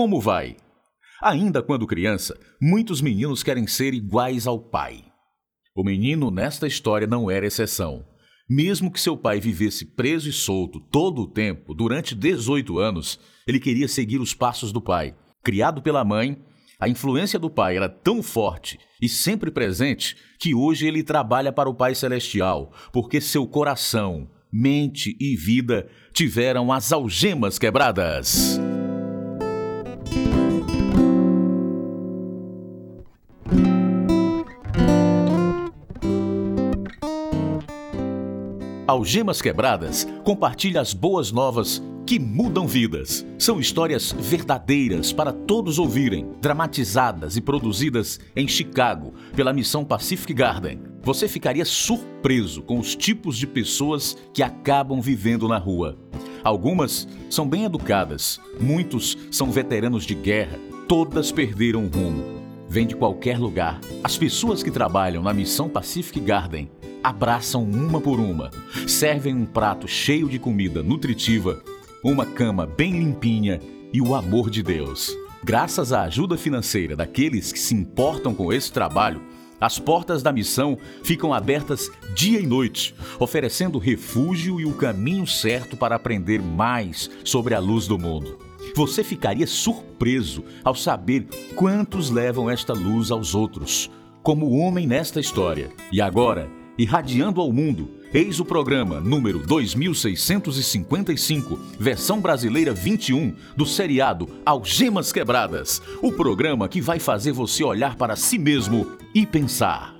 Como vai? Ainda quando criança, muitos meninos querem ser iguais ao pai. O menino nesta história não era exceção. Mesmo que seu pai vivesse preso e solto todo o tempo, durante 18 anos, ele queria seguir os passos do pai. Criado pela mãe, a influência do pai era tão forte e sempre presente que hoje ele trabalha para o Pai Celestial, porque seu coração, mente e vida tiveram as algemas quebradas. Algemas Quebradas compartilha as boas novas que mudam vidas. São histórias verdadeiras para todos ouvirem, dramatizadas e produzidas em Chicago pela missão Pacific Garden. Você ficaria surpreso com os tipos de pessoas que acabam vivendo na rua. Algumas são bem educadas, muitos são veteranos de guerra, todas perderam o rumo. Vêm de qualquer lugar. As pessoas que trabalham na missão Pacific Garden abraçam uma por uma, servem um prato cheio de comida nutritiva, uma cama bem limpinha e o amor de Deus. Graças à ajuda financeira daqueles que se importam com esse trabalho, as portas da missão ficam abertas dia e noite, oferecendo refúgio e o caminho certo para aprender mais sobre a luz do mundo. Você ficaria surpreso ao saber quantos levam esta luz aos outros, como o homem nesta história. E agora, irradiando ao mundo. Eis o programa número 2655, versão brasileira 21, do seriado Algemas Quebradas. O programa que vai fazer você olhar para si mesmo e pensar.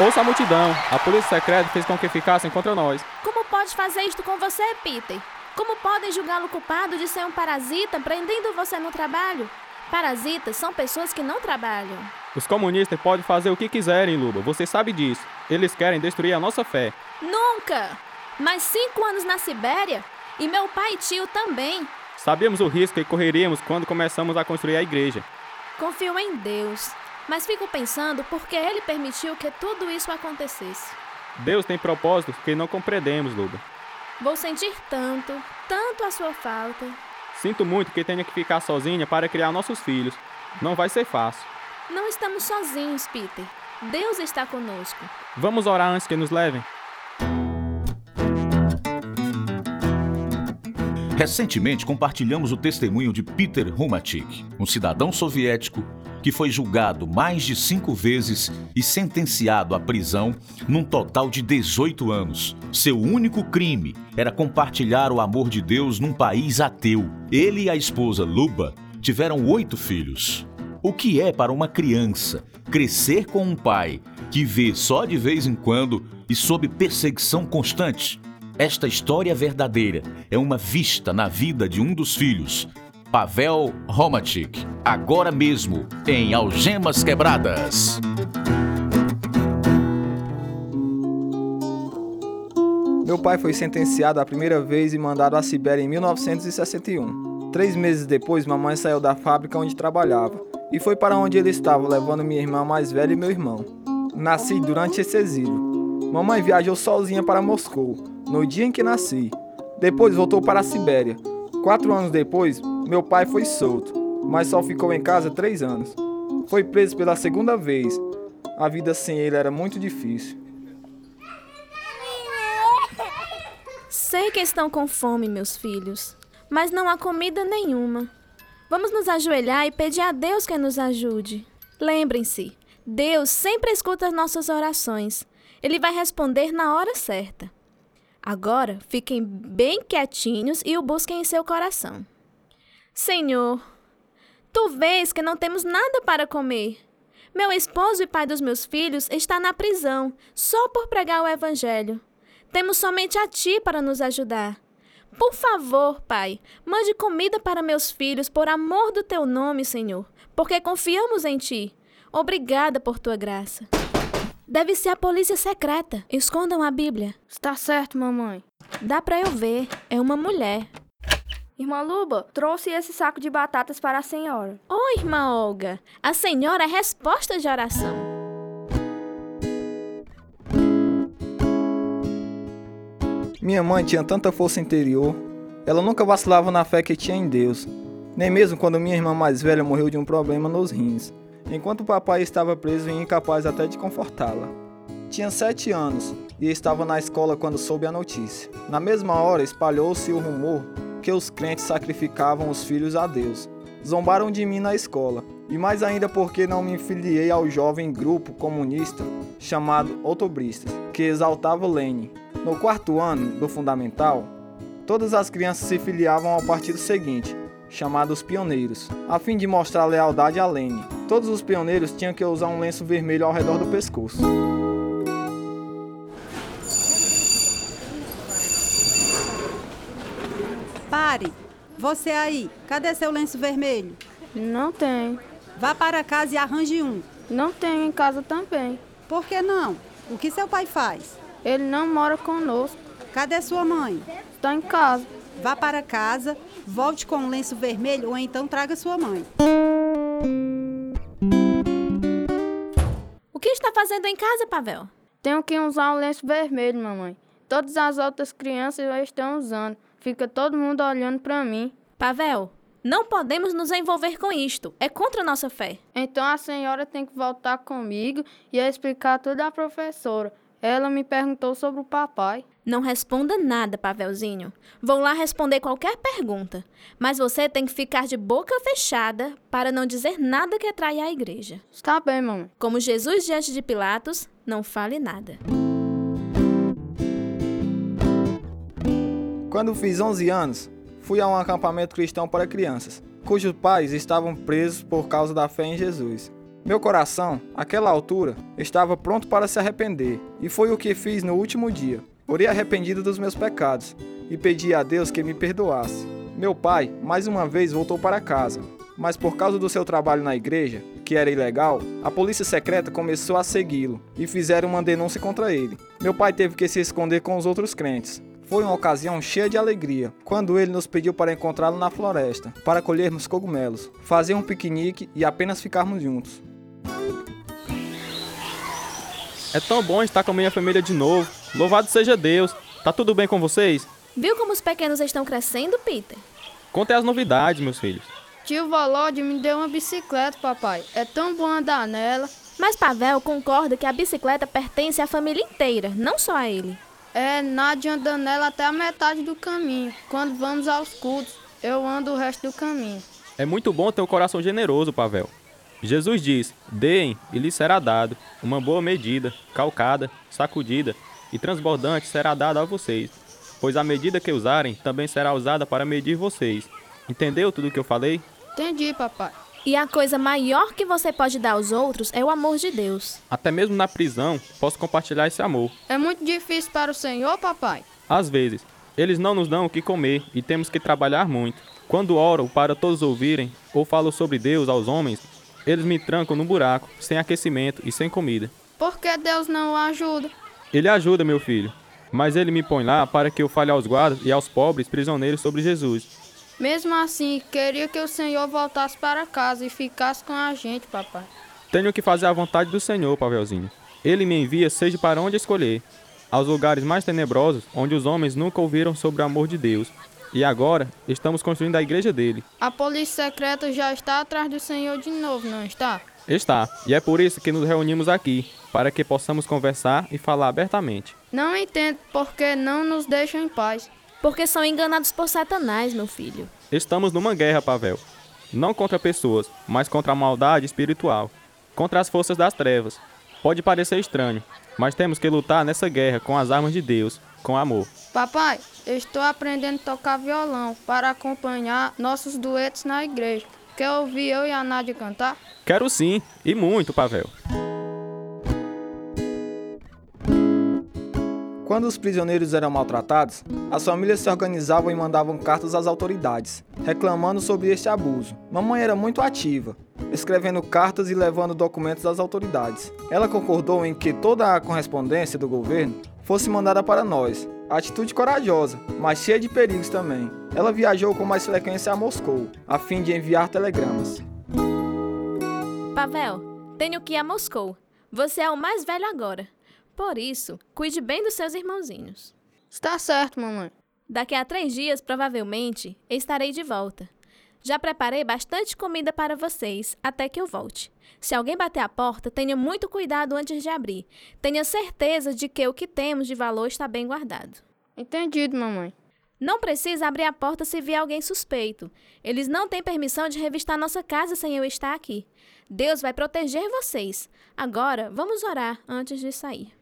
Ouça a multidão. A polícia secreta fez com que ficassem contra nós. Como pode fazer isto com você, Peter? Como podem julgá-lo culpado de ser um parasita prendendo você no trabalho? Parasitas são pessoas que não trabalham. Os comunistas podem fazer o que quiserem, Luba. Você sabe disso. Eles querem destruir a nossa fé. Nunca! Mais cinco anos na Sibéria? E meu pai e tio também. Sabíamos o risco que correríamos quando começamos a construir a igreja. Confio em Deus. Mas fico pensando por que ele permitiu que tudo isso acontecesse. Deus tem propósitos que não compreendemos, Luba. Vou sentir tanto, tanto a sua falta. Sinto muito que tenha que ficar sozinha para criar nossos filhos. Não vai ser fácil. Não estamos sozinhos, Peter. Deus está conosco. Vamos orar antes que nos levem? Recentemente compartilhamos o testemunho de Peter Rumatik, um cidadão soviético que foi julgado mais de cinco vezes e sentenciado à prisão num total de 18 anos. Seu único crime era compartilhar o amor de Deus num país ateu. Ele e a esposa Luba tiveram oito filhos. O que é para uma criança crescer com um pai que vê só de vez em quando e sob perseguição constante? Esta história verdadeira é uma vista na vida de um dos filhos, Pavel Romatic, agora mesmo em Algemas Quebradas. Meu pai foi sentenciado a primeira vez e mandado à Sibéria em 1961. Três meses depois, mamãe saiu da fábrica onde trabalhava e foi para onde ele estava, levando minha irmã mais velha e meu irmão. Nasci durante esse exílio. Mamãe viajou sozinha para Moscou, no dia em que nasci. Depois voltou para a Sibéria. Quatro anos depois, meu pai foi solto, mas só ficou em casa três anos. Foi preso pela segunda vez. A vida sem ele era muito difícil. Sei que estão com fome, meus filhos, mas não há comida nenhuma. Vamos nos ajoelhar e pedir a Deus que nos ajude. Lembrem-se, Deus sempre escuta as nossas orações. Ele vai responder na hora certa. Agora, fiquem bem quietinhos e o busquem em seu coração. Senhor, tu vês que não temos nada para comer. Meu esposo e pai dos meus filhos está na prisão, só por pregar o Evangelho. Temos somente a ti para nos ajudar. Por favor, Pai, mande comida para meus filhos por amor do teu nome, Senhor, porque confiamos em ti. Obrigada por tua graça. Deve ser a polícia secreta. Escondam a Bíblia. Está certo, mamãe. Dá para eu ver. É uma mulher. Irmã Luba, trouxe esse saco de batatas para a senhora. Oi, irmã Olga. A senhora é resposta de oração. Minha mãe tinha tanta força interior. Ela nunca vacilava na fé que tinha em Deus, nem mesmo quando minha irmã mais velha morreu de um problema nos rins, enquanto o papai estava preso e incapaz até de confortá-la. Tinha sete anos e estava na escola quando soube a notícia. Na mesma hora espalhou-se o rumor que os crentes sacrificavam os filhos a Deus. Zombaram de mim na escola, e mais ainda porque não me filiei ao jovem grupo comunista chamado Outobristas, que exaltava Lênin. No quarto ano do fundamental, todas as crianças se filiavam ao partido seguinte, chamado os Pioneiros, a fim de mostrar lealdade a Lênin. Todos os pioneiros tinham que usar um lenço vermelho ao redor do pescoço. Pare! Você aí, cadê seu lenço vermelho? Não tem. Vá para casa e arranje um. Não tenho em casa também. Por que não? O que seu pai faz? Ele não mora conosco. Cadê sua mãe? Está em casa. Vá para casa, volte com um lenço vermelho ou então traga sua mãe. O que está fazendo em casa, Pavel? Tenho que usar o lenço vermelho, mamãe. Todas as outras crianças já estão usando. Fica todo mundo olhando para mim. Pavel, não podemos nos envolver com isto. É contra a nossa fé. Então a senhora tem que voltar comigo e explicar tudo à professora. Ela me perguntou sobre o papai. Não responda nada, Pavelzinho. Vou lá responder qualquer pergunta. Mas você tem que ficar de boca fechada para não dizer nada que atraia a igreja. Está bem, mamãe. Como Jesus diante de Pilatos, não fale nada. Quando fiz 11 anos, fui a um acampamento cristão para crianças, cujos pais estavam presos por causa da fé em Jesus. Meu coração, àquela altura, estava pronto para se arrepender, e foi o que fiz no último dia. Orei arrependido dos meus pecados e pedi a Deus que me perdoasse. Meu pai, mais uma vez, voltou para casa, mas por causa do seu trabalho na igreja, que era ilegal, a polícia secreta começou a segui-lo e fizeram uma denúncia contra ele. Meu pai teve que se esconder com os outros crentes. Foi uma ocasião cheia de alegria, quando ele nos pediu para encontrá-lo na floresta, para colhermos cogumelos, fazer um piquenique e apenas ficarmos juntos. É tão bom estar com a minha família de novo. Louvado seja Deus. Tá tudo bem com vocês? Viu como os pequenos estão crescendo, Peter? Contem as novidades, meus filhos. Tio Volode me deu uma bicicleta, papai. É tão bom andar nela. Mas Pavel concorda que a bicicleta pertence à família inteira, não só a ele. É, Nádia anda nela até a metade do caminho. Quando vamos aos cultos, eu ando o resto do caminho. É muito bom ter um coração generoso, Pavel. Jesus diz: Deem e lhes será dado. Uma boa medida, calcada, sacudida e transbordante será dada a vocês. Pois a medida que usarem também será usada para medir vocês. Entendeu tudo o que eu falei? Entendi, papai. E a coisa maior que você pode dar aos outros é o amor de Deus. Até mesmo na prisão, posso compartilhar esse amor. É muito difícil para o senhor, papai? Às vezes, eles não nos dão o que comer e temos que trabalhar muito. Quando oro para todos ouvirem ou falo sobre Deus aos homens, eles me trancam no buraco, sem aquecimento e sem comida. Por que Deus não o ajuda? Ele ajuda, meu filho, mas ele me põe lá para que eu fale aos guardas e aos pobres prisioneiros sobre Jesus. Mesmo assim, queria que o senhor voltasse para casa e ficasse com a gente, papai. Tenho que fazer a vontade do Senhor, Pavelzinho. Ele me envia seja para onde escolher, aos lugares mais tenebrosos, onde os homens nunca ouviram sobre o amor de Deus. E agora estamos construindo a igreja dele. A polícia secreta já está atrás do senhor de novo, não está? Está, e é por isso que nos reunimos aqui, para que possamos conversar e falar abertamente. Não entendo por que não nos deixam em paz. Porque são enganados por Satanás, meu filho. Estamos numa guerra, Pavel. Não contra pessoas, mas contra a maldade espiritual. Contra as forças das trevas. Pode parecer estranho, mas temos que lutar nessa guerra com as armas de Deus, com amor. Papai, eu estou aprendendo a tocar violão para acompanhar nossos duetos na igreja. Quer ouvir eu e a Nádia cantar? Quero sim, e muito, Pavel. Quando os prisioneiros eram maltratados, as famílias se organizavam e mandavam cartas às autoridades, reclamando sobre este abuso. Mamãe era muito ativa, escrevendo cartas e levando documentos às autoridades. Ela concordou em que toda a correspondência do governo fosse mandada para nós. Atitude corajosa, mas cheia de perigos também. Ela viajou com mais frequência a Moscou, a fim de enviar telegramas. Pavel, tenho que ir a Moscou. Você é o mais velho agora. Por isso, cuide bem dos seus irmãozinhos. Está certo, mamãe. Daqui a três dias, provavelmente, estarei de volta. Já preparei bastante comida para vocês até que eu volte. Se alguém bater a porta, tenha muito cuidado antes de abrir. Tenha certeza de que o que temos de valor está bem guardado. Entendido, mamãe. Não precisa abrir a porta se vier alguém suspeito. Eles não têm permissão de revistar nossa casa sem eu estar aqui. Deus vai proteger vocês. Agora, vamos orar antes de sair.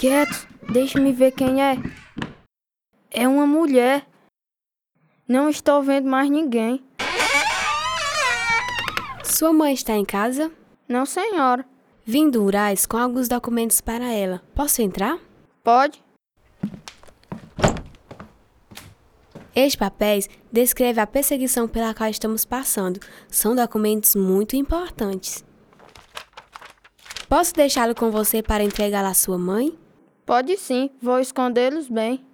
Quieto, deixe-me ver quem é. É uma mulher. Não estou vendo mais ninguém. Sua mãe está em casa? Não, senhora. Vim do Urais com alguns documentos para ela. Posso entrar? Pode? Estes papéis descrevem a perseguição pela qual estamos passando. São documentos muito importantes. Posso deixá-lo com você para entregá-lo à sua mãe? Pode sim, vou escondê-los bem.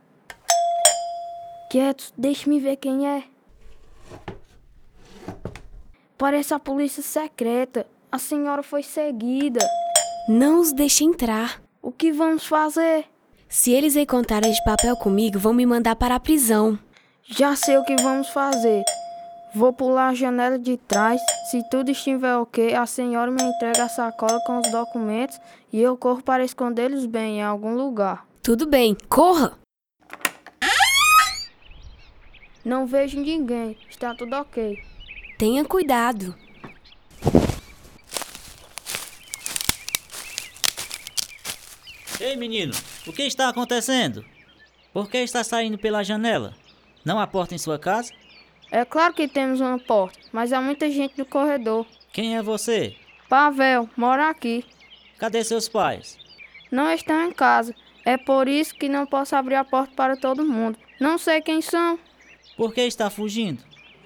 Quietos, deixe-me ver quem é. Parece a polícia secreta. A senhora foi seguida. Não os deixe entrar. O que vamos fazer? Se eles encontrarem este papel comigo, vão me mandar para a prisão. Já sei o que vamos fazer. Vou pular a janela de trás. Se tudo estiver ok, a senhora me entrega a sacola com os documentos e eu corro para escondê-los bem em algum lugar. Tudo bem, corra! Não vejo ninguém. Está tudo ok. Tenha cuidado. Ei, menino, o que está acontecendo? Por que está saindo pela janela? Não há porta em sua casa? É claro que temos uma porta, mas há muita gente no corredor. Quem é você? Pavel, mora aqui. Cadê seus pais? Não estão em casa. É por isso que não posso abrir a porta para todo mundo. Não sei quem são. Por que está fugindo?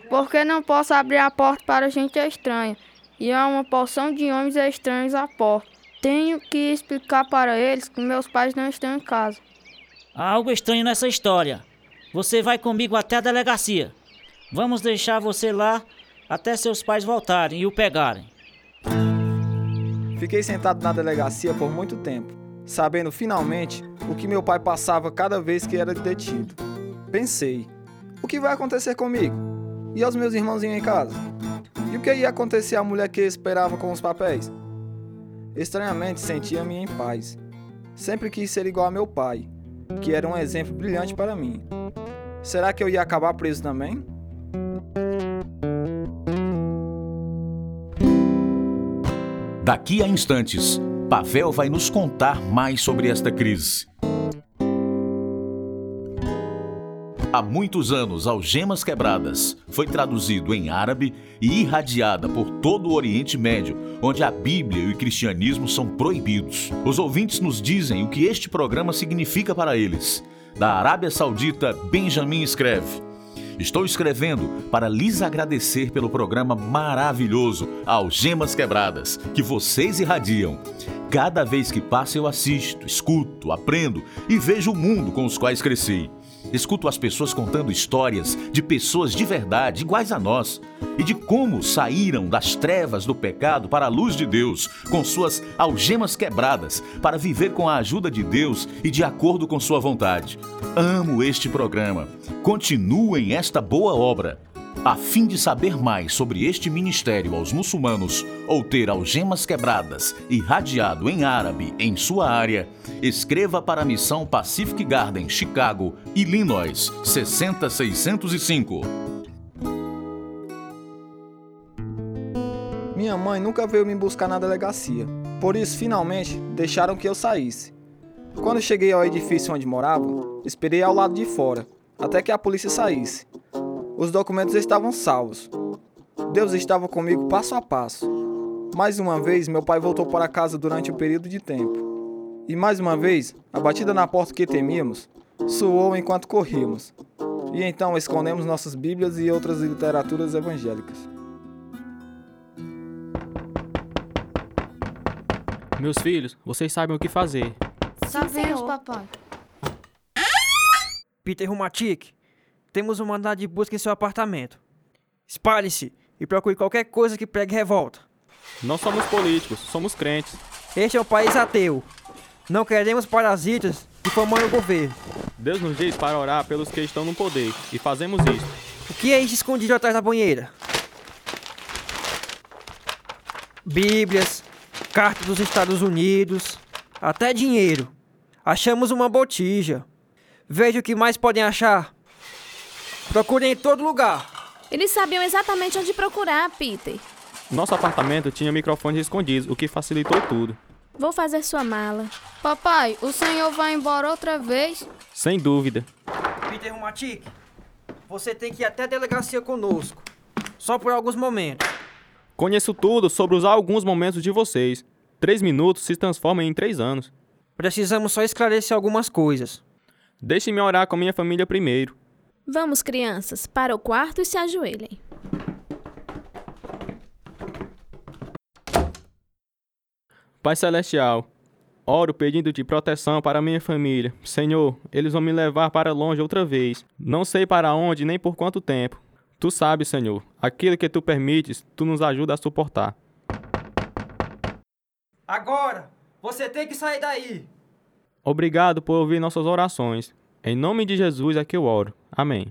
Porque não posso abrir a porta para gente estranha. E há uma porção de homens estranhos à porta. Tenho que explicar para eles que meus pais não estão em casa. Há algo estranho nessa história. Você vai comigo até a delegacia. Vamos deixar você lá até seus pais voltarem e o pegarem. Fiquei sentado na delegacia por muito tempo, sabendo finalmente o que meu pai passava cada vez que era detido. Pensei: o que vai acontecer comigo? E aos meus irmãozinhos em casa? E o que ia acontecer à mulher que esperava com os papéis? Estranhamente sentia-me em paz. Sempre quis ser igual a meu pai, que era um exemplo brilhante para mim. Será que eu ia acabar preso também? Daqui a instantes, Pavel vai nos contar mais sobre esta crise. Há muitos anos, Algemas Quebradas foi traduzido em árabe e irradiada por todo o Oriente Médio, onde a Bíblia e o cristianismo são proibidos. Os ouvintes nos dizem o que este programa significa para eles. Da Arábia Saudita, Benjamin escreve: Estou escrevendo para lhes agradecer pelo programa maravilhoso Algemas Quebradas, que vocês irradiam. Cada vez que passa, eu assisto, escuto, aprendo e vejo o mundo com os quais cresci. Escuto as pessoas contando histórias de pessoas de verdade, iguais a nós, e de como saíram das trevas do pecado para a luz de Deus, com suas algemas quebradas, para viver com a ajuda de Deus e de acordo com sua vontade. Amo este programa. Continuem esta boa obra. A fim de saber mais sobre este ministério aos muçulmanos ou ter algemas quebradas irradiado em árabe em sua área, escreva para a missão Pacific Garden, Chicago, Illinois, 60605. Minha mãe nunca veio me buscar na delegacia, por isso finalmente deixaram que eu saísse. Quando cheguei ao edifício onde morava, esperei ao lado de fora, até que a polícia saísse. Os documentos estavam salvos. Deus estava comigo passo a passo. Mais uma vez, meu pai voltou para casa durante um período de tempo. E mais uma vez, a batida na porta que temíamos soou enquanto corríamos. E então escondemos nossas Bíblias e outras literaturas evangélicas. Meus filhos, vocês sabem o que fazer. Sabemos, papai. Peter Rumatic, temos um mandado de busca em seu apartamento. Espalhe-se e procure qualquer coisa que pregue revolta. Não somos políticos, somos crentes. Este é um país ateu. Não queremos parasitas difamando o governo. Deus nos diz para orar pelos que estão no poder, e fazemos isso. O que é isso escondido atrás da banheira? Bíblias, cartas dos Estados Unidos, até dinheiro. Achamos uma botija. Veja o que mais podem achar. Procurem em todo lugar. Eles sabiam exatamente onde procurar, Peter. Nosso apartamento tinha microfones escondidos, o que facilitou tudo. Vou fazer sua mala. Papai, o senhor vai embora outra vez? Sem dúvida. Peter Rumatic, você tem que ir até a delegacia conosco. Só por alguns momentos. Conheço tudo sobre os alguns momentos de vocês. Três minutos se transformam em três anos. Precisamos só esclarecer algumas coisas. Deixe-me orar com minha família primeiro. Vamos, crianças, para o quarto e se ajoelhem. Pai Celestial, oro pedindo-te proteção para minha família. Senhor, eles vão me levar para longe outra vez. Não sei para onde nem por quanto tempo. Tu sabes, Senhor, aquilo que tu permites, tu nos ajuda a suportar. Agora, você tem que sair daí. Obrigado por ouvir nossas orações. Em nome de Jesus é que eu oro. Amém.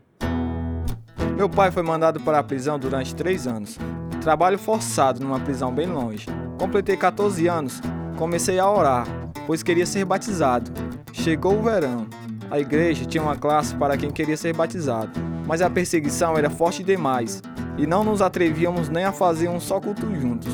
Meu pai foi mandado para a prisão durante três anos. Trabalho forçado numa prisão bem longe. Completei 14 anos, comecei a orar, pois queria ser batizado. Chegou o verão. A igreja tinha uma classe para quem queria ser batizado, mas a perseguição era forte demais e não nos atrevíamos nem a fazer um só culto juntos.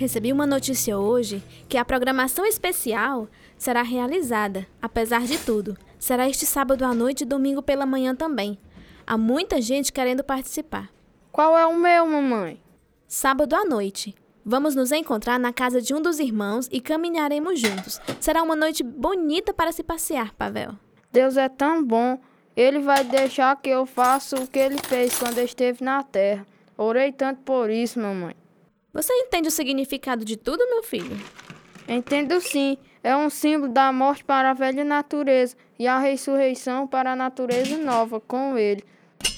Recebi uma notícia hoje que a programação especial será realizada, apesar de tudo. Será este sábado à noite e domingo pela manhã também. Há muita gente querendo participar. Qual é o meu, mamãe? Sábado à noite. Vamos nos encontrar na casa de um dos irmãos e caminharemos juntos. Será uma noite bonita para se passear, Pavel. Deus é tão bom. Ele vai deixar que eu faça o que ele fez quando esteve na terra. Orei tanto por isso, mamãe. Você entende o significado de tudo, meu filho? Entendo sim. É um símbolo da morte para a velha natureza e a ressurreição para a natureza nova com ele.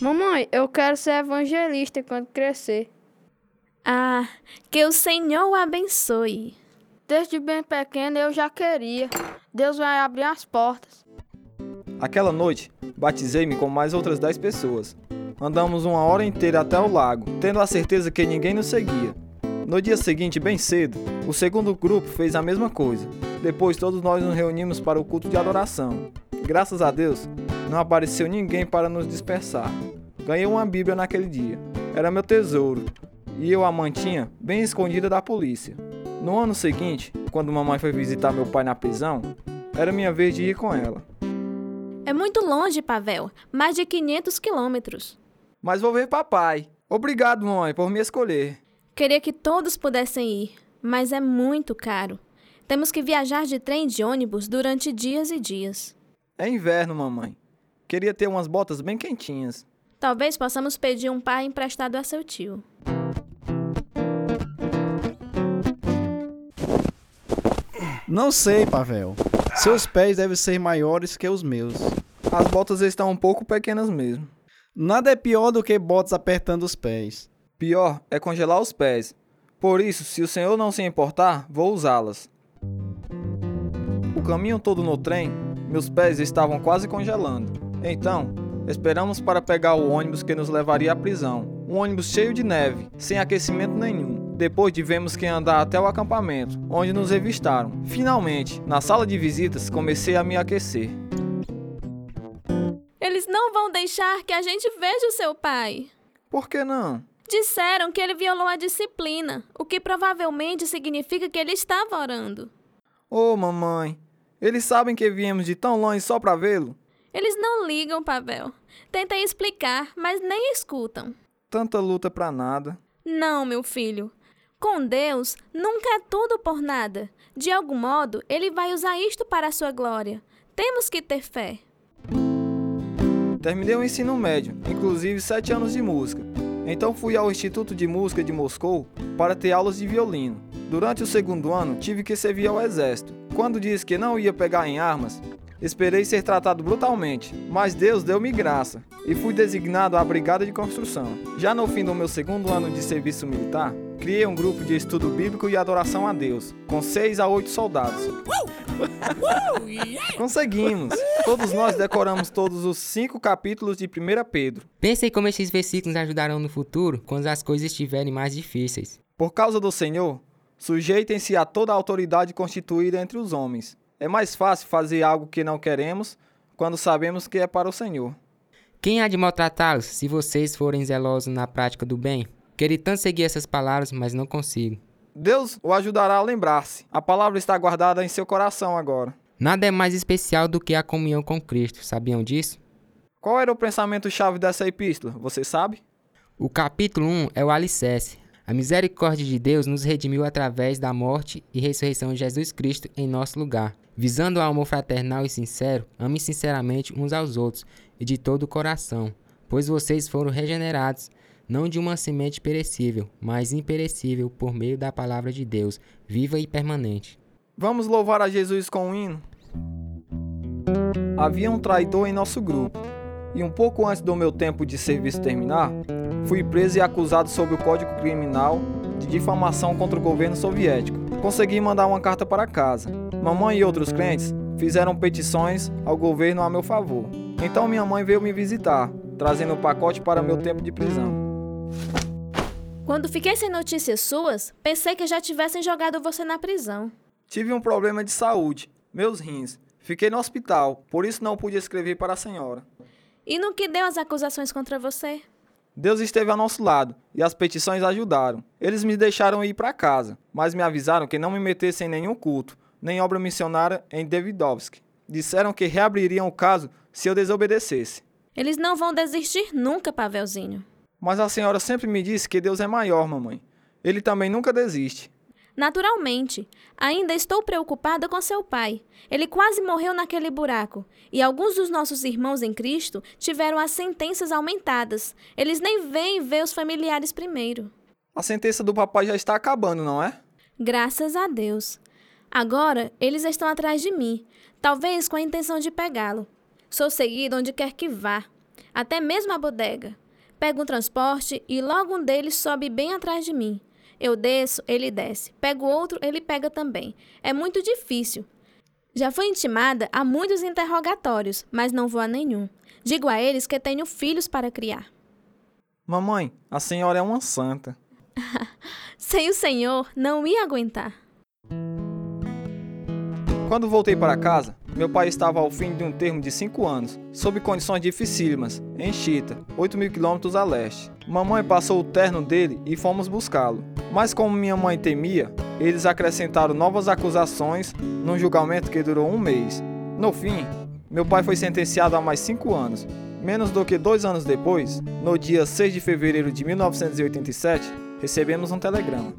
Mamãe, eu quero ser evangelista quando crescer. Ah, que o Senhor o abençoe. Desde bem pequeno eu já queria. Deus vai abrir as portas. Aquela noite, batizei-me com mais outras 10 pessoas. Andamos uma hora inteira até o lago, tendo a certeza que ninguém nos seguia. No dia seguinte, bem cedo, o segundo grupo fez a mesma coisa. Depois, todos nós nos reunimos para o culto de adoração. Graças a Deus, não apareceu ninguém para nos dispersar. Ganhei uma Bíblia naquele dia. Era meu tesouro, e eu a mantinha bem escondida da polícia. No ano seguinte, quando mamãe foi visitar meu pai na prisão, era minha vez de ir com ela. É muito longe, Pavel. Mais de 500 quilômetros. Mas vou ver papai. Obrigado, mãe, por me escolher. Queria que todos pudessem ir, mas é muito caro. Temos que viajar de trem e de ônibus durante dias e dias. É inverno, mamãe. Queria ter umas botas bem quentinhas. Talvez possamos pedir um pai emprestado a seu tio. Não sei, Pavel. Seus pés devem ser maiores que os meus. As botas estão um pouco pequenas mesmo. Nada é pior do que botas apertando os pés. Pior é congelar os pés. Por isso, se o senhor não se importar, vou usá-las. O caminho todo no trem, meus pés estavam quase congelando. Então, esperamos para pegar o ônibus que nos levaria à prisão. Um ônibus cheio de neve, sem aquecimento nenhum. Depois tivemos que andar até o acampamento, onde nos revistaram. Finalmente, na sala de visitas, comecei a me aquecer. Eles não vão deixar que a gente veja o seu pai. Por que não? Disseram que ele violou a disciplina, o que provavelmente significa que ele estava orando. Ô, oh, mamãe, eles sabem que viemos de tão longe só para vê-lo? Eles não ligam, Pavel. Tentei explicar, mas nem escutam. Tanta luta para nada. Não, meu filho. Com Deus, nunca é tudo por nada. De algum modo, Ele vai usar isto para a sua glória. Temos que ter fé. Terminei o ensino médio, inclusive sete anos de música. Então fui ao Instituto de Música de Moscou para ter aulas de violino. Durante o segundo ano, tive que servir ao exército. Quando disse que não ia pegar em armas, esperei ser tratado brutalmente, mas Deus deu-me graça e fui designado à Brigada de Construção. Já no fim do meu segundo ano de serviço militar, Criei um grupo de estudo bíblico e adoração a Deus, com seis a oito soldados. Conseguimos! Todos nós decoramos todos os cinco capítulos de 1 Pedro. Pense em como esses versículos ajudarão no futuro, quando as coisas estiverem mais difíceis. Por causa do Senhor, sujeitem-se a toda a autoridade constituída entre os homens. É mais fácil fazer algo que não queremos quando sabemos que é para o Senhor. Quem há de maltratá-los se vocês forem zelosos na prática do bem? Queria tanto seguir essas palavras, mas não consigo. Deus o ajudará a lembrar-se. A palavra está guardada em seu coração agora. Nada é mais especial do que a comunhão com Cristo, sabiam disso? Qual era o pensamento-chave dessa epístola? Você sabe? O capítulo 1 é o alicerce. A misericórdia de Deus nos redimiu através da morte e ressurreição de Jesus Cristo em nosso lugar. Visando o amor fraternal e sincero, ame sinceramente uns aos outros e de todo o coração, pois vocês foram regenerados, não de uma semente perecível, mas imperecível por meio da palavra de Deus, viva e permanente. Vamos louvar a Jesus com um hino? Havia um traidor em nosso grupo, e um pouco antes do meu tempo de serviço terminar, fui preso e acusado sob o Código Criminal de difamação contra o governo soviético. Consegui mandar uma carta para casa. Mamãe e outros crentes fizeram petições ao governo a meu favor. Então minha mãe veio me visitar, trazendo o pacote para meu tempo de prisão. Quando fiquei sem notícias suas, pensei que já tivessem jogado você na prisão. Tive um problema de saúde, meus rins. Fiquei no hospital, por isso não pude escrever para a senhora. E no que deu as acusações contra você? Deus esteve ao nosso lado e as petições ajudaram. Eles me deixaram ir para casa, mas me avisaram que não me metesse em nenhum culto, nem obra missionária em Davidovsk. Disseram que reabririam o caso se eu desobedecesse. Eles não vão desistir nunca, Pavelzinho. Mas a senhora sempre me disse que Deus é maior, mamãe. Ele também nunca desiste. Naturalmente. Ainda estou preocupada com seu pai. Ele quase morreu naquele buraco. E alguns dos nossos irmãos em Cristo tiveram as sentenças aumentadas. Eles nem vêm ver os familiares primeiro. A sentença do papai já está acabando, não é? Graças a Deus. Agora eles estão atrás de mim, talvez com a intenção de pegá-lo. Sou seguido onde quer que vá, até mesmo a bodega. Pego um transporte e logo um deles sobe bem atrás de mim. Eu desço, ele desce. Pego outro, ele pega também. É muito difícil. Já fui intimada a muitos interrogatórios, mas não vou a nenhum. Digo a eles que tenho filhos para criar. Mamãe, a senhora é uma santa. Sem o senhor, não ia aguentar. Quando voltei para casa, meu pai estava ao fim de um termo de 5 anos, sob condições dificílimas, em Chita, 8 mil quilômetros a leste. Mamãe passou o terno dele e fomos buscá-lo. Mas como minha mãe temia, eles acrescentaram novas acusações num julgamento que durou um mês. No fim, meu pai foi sentenciado a mais 5 anos. Menos do que dois anos depois, no dia 6 de fevereiro de 1987, recebemos um telegrama.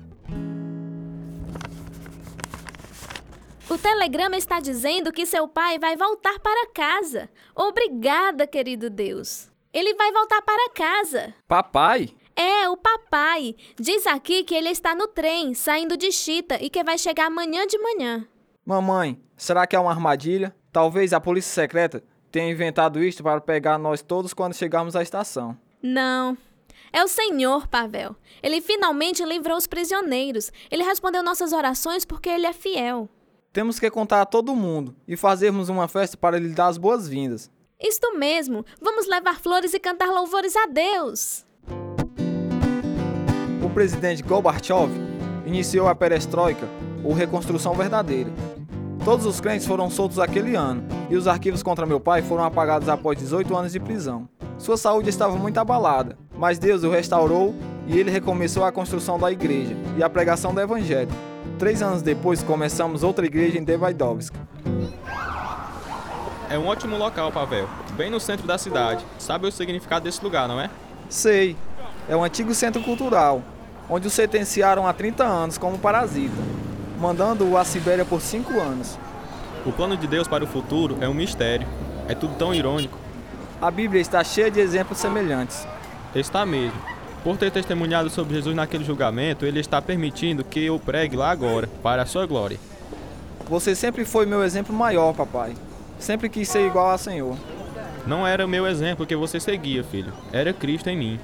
O telegrama está dizendo que seu pai vai voltar para casa. Obrigada, querido Deus. Ele vai voltar para casa. Papai? É, o papai. Diz aqui que ele está no trem, saindo de Chita e que vai chegar amanhã de manhã. Mamãe, será que é uma armadilha? Talvez a polícia secreta tenha inventado isto para pegar nós todos quando chegarmos à estação. Não. É o Senhor, Pavel. Ele finalmente livrou os prisioneiros. Ele respondeu nossas orações porque ele é fiel. Temos que contar a todo mundo e fazermos uma festa para lhe dar as boas-vindas. Isto mesmo! Vamos levar flores e cantar louvores a Deus! O presidente Gorbachev iniciou a perestroika, ou reconstrução verdadeira. Todos os crentes foram soltos aquele ano e os arquivos contra meu pai foram apagados após 18 anos de prisão. Sua saúde estava muito abalada, mas Deus o restaurou e ele recomeçou a construção da igreja e a pregação do evangelho. Três anos depois, começamos outra igreja em Devaidovsk. É um ótimo local, Pavel. Bem no centro da cidade. Sabe o significado desse lugar, não é? Sei. É um antigo centro cultural, onde o sentenciaram há 30 anos como parasita, mandando-o à Sibéria por 5 anos. O plano de Deus para o futuro é um mistério. É tudo tão irônico. A Bíblia está cheia de exemplos semelhantes. Está mesmo. Por ter testemunhado sobre Jesus naquele julgamento, ele está permitindo que eu pregue lá agora, para a sua glória. Você sempre foi meu exemplo maior, papai. Sempre quis ser igual ao Senhor. Não era o meu exemplo que você seguia, filho. Era Cristo em mim.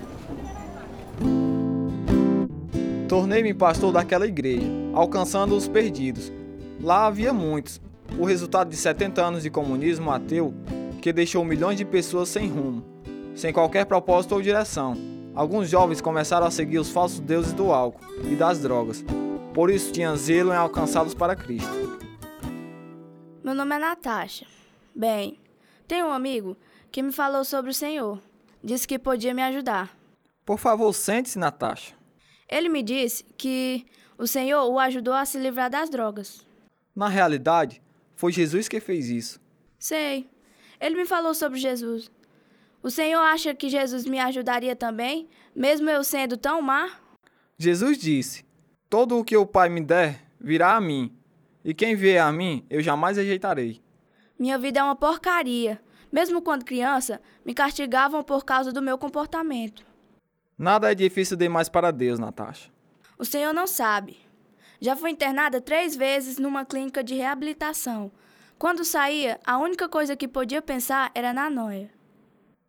Tornei-me pastor daquela igreja, alcançando os perdidos. Lá havia muitos. O resultado de 70 anos de comunismo ateu que deixou milhões de pessoas sem rumo, sem qualquer propósito ou direção. Alguns jovens começaram a seguir os falsos deuses do álcool e das drogas. Por isso tinha zelo em alcançá-los para Cristo. Meu nome é Natasha. Bem, tenho um amigo que me falou sobre o Senhor. Disse que podia me ajudar. Por favor, sente-se, Natasha. Ele me disse que o Senhor o ajudou a se livrar das drogas. Na realidade, foi Jesus que fez isso. Sei. Ele me falou sobre Jesus. O Senhor acha que Jesus me ajudaria também, mesmo eu sendo tão má? Jesus disse: Todo o que o Pai me der virá a mim, e quem vier a mim eu jamais rejeitarei. Minha vida é uma porcaria. Mesmo quando criança, me castigavam por causa do meu comportamento. Nada é difícil demais para Deus, Natasha. O senhor não sabe. Já fui internada três vezes numa clínica de reabilitação. Quando saía, a única coisa que podia pensar era na noia.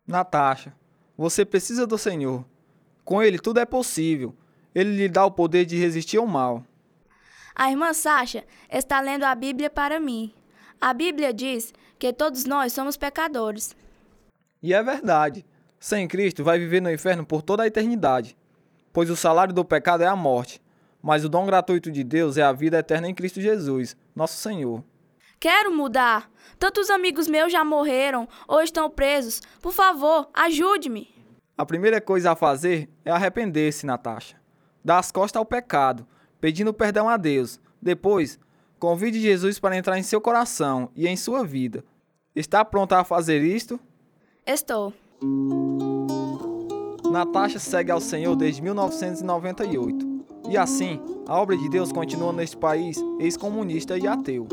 Natasha, você precisa do Senhor. Com Ele tudo é possível. Ele lhe dá o poder de resistir ao mal. A irmã Sasha está lendo a Bíblia para mim. A Bíblia diz que todos nós somos pecadores. E é verdade. Sem Cristo vai viver no inferno por toda a eternidade. Pois o salário do pecado é a morte, mas o dom gratuito de Deus é a vida eterna em Cristo Jesus, nosso Senhor. Quero mudar. Tantos amigos meus já morreram ou estão presos. Por favor, ajude-me. A primeira coisa a fazer é arrepender-se, Natasha. Dar as costas ao pecado, pedindo perdão a Deus. Depois, convide Jesus para entrar em seu coração e em sua vida. Está pronta a fazer isto? Estou. Natasha segue ao Senhor desde 1998. E assim, a obra de Deus continua neste país ex-comunista e ateu.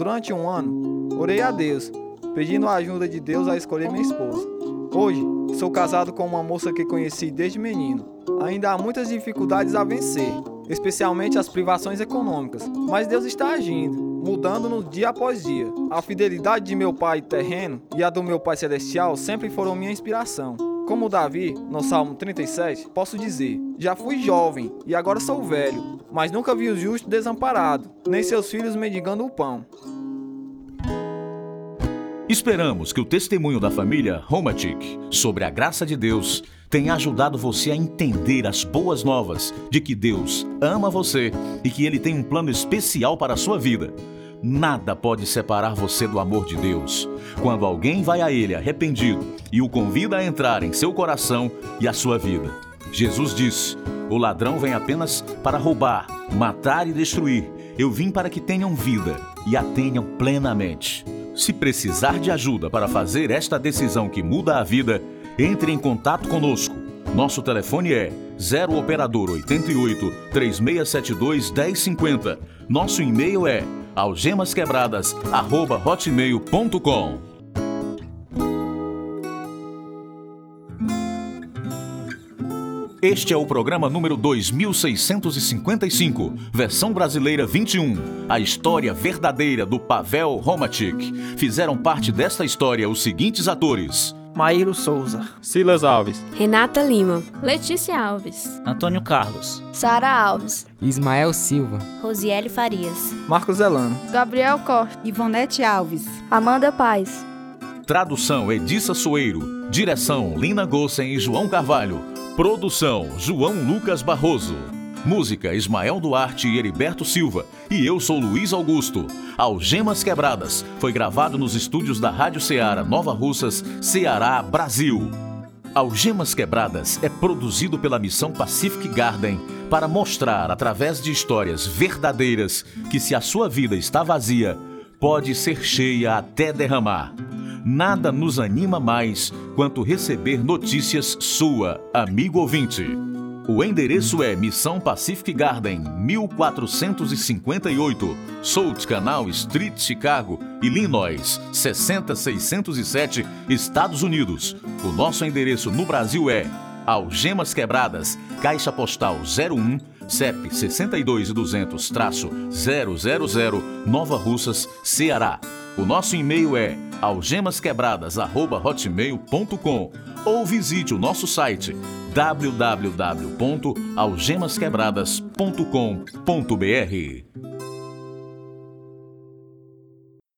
Durante um ano, orei a Deus, pedindo a ajuda de Deus a escolher minha esposa. Hoje, sou casado com uma moça que conheci desde menino. Ainda há muitas dificuldades a vencer, especialmente as privações econômicas, mas Deus está agindo, mudando-nos dia após dia. A fidelidade de meu pai terreno e a do meu pai celestial sempre foram minha inspiração. Como Davi, no Salmo 37, posso dizer: Já fui jovem e agora sou velho, mas nunca vi o justo desamparado, nem seus filhos mendigando o pão. Esperamos que o testemunho da família Romatic sobre a graça de Deus tenha ajudado você a entender as boas novas de que Deus ama você e que Ele tem um plano especial para a sua vida. Nada pode separar você do amor de Deus. Quando alguém vai a Ele arrependido e o convida a entrar em seu coração e a sua vida. Jesus disse: O ladrão vem apenas para roubar, matar e destruir. Eu vim para que tenham vida e a tenham plenamente. Se precisar de ajuda para fazer esta decisão que muda a vida, entre em contato conosco. Nosso telefone é 0 operador 88 3672 1050. Nosso e-mail é algemasquebradas@hotmail.com. Este é o programa número 2655, versão brasileira 21. A história verdadeira do Pavel Romatic. Fizeram parte desta história os seguintes atores: Maíro Souza, Silas Alves, Renata Lima, Letícia Alves, Antônio Carlos, Sara Alves, Ismael Silva, Rosiele Farias, Marcos Zelano, Gabriel Costa, Ivonete Alves, Amanda Paz. Tradução Edissa Soeiro. Direção Lina Gossen e João Carvalho. Produção João Lucas Barroso. Música Ismael Duarte e Heriberto Silva. E eu sou Luiz Augusto. Algemas Quebradas foi gravado nos estúdios da Rádio Ceará Nova Russas, Ceará, Brasil. Algemas Quebradas é produzido pela Missão Pacific Garden para mostrar, através de histórias verdadeiras, que se a sua vida está vazia, pode ser cheia até derramar. Nada nos anima mais quanto receber notícias sua, amigo ouvinte. O endereço é Missão Pacific Garden, 1458, South Canal Street, Chicago, Illinois, 60607, Estados Unidos. O nosso endereço no Brasil é Algemas Quebradas, Caixa Postal 01, CEP 62200-000, Nova Russas, Ceará. O nosso e-mail é algemasquebradas.hotmail.com ou visite o nosso site www.algemasquebradas.com.br.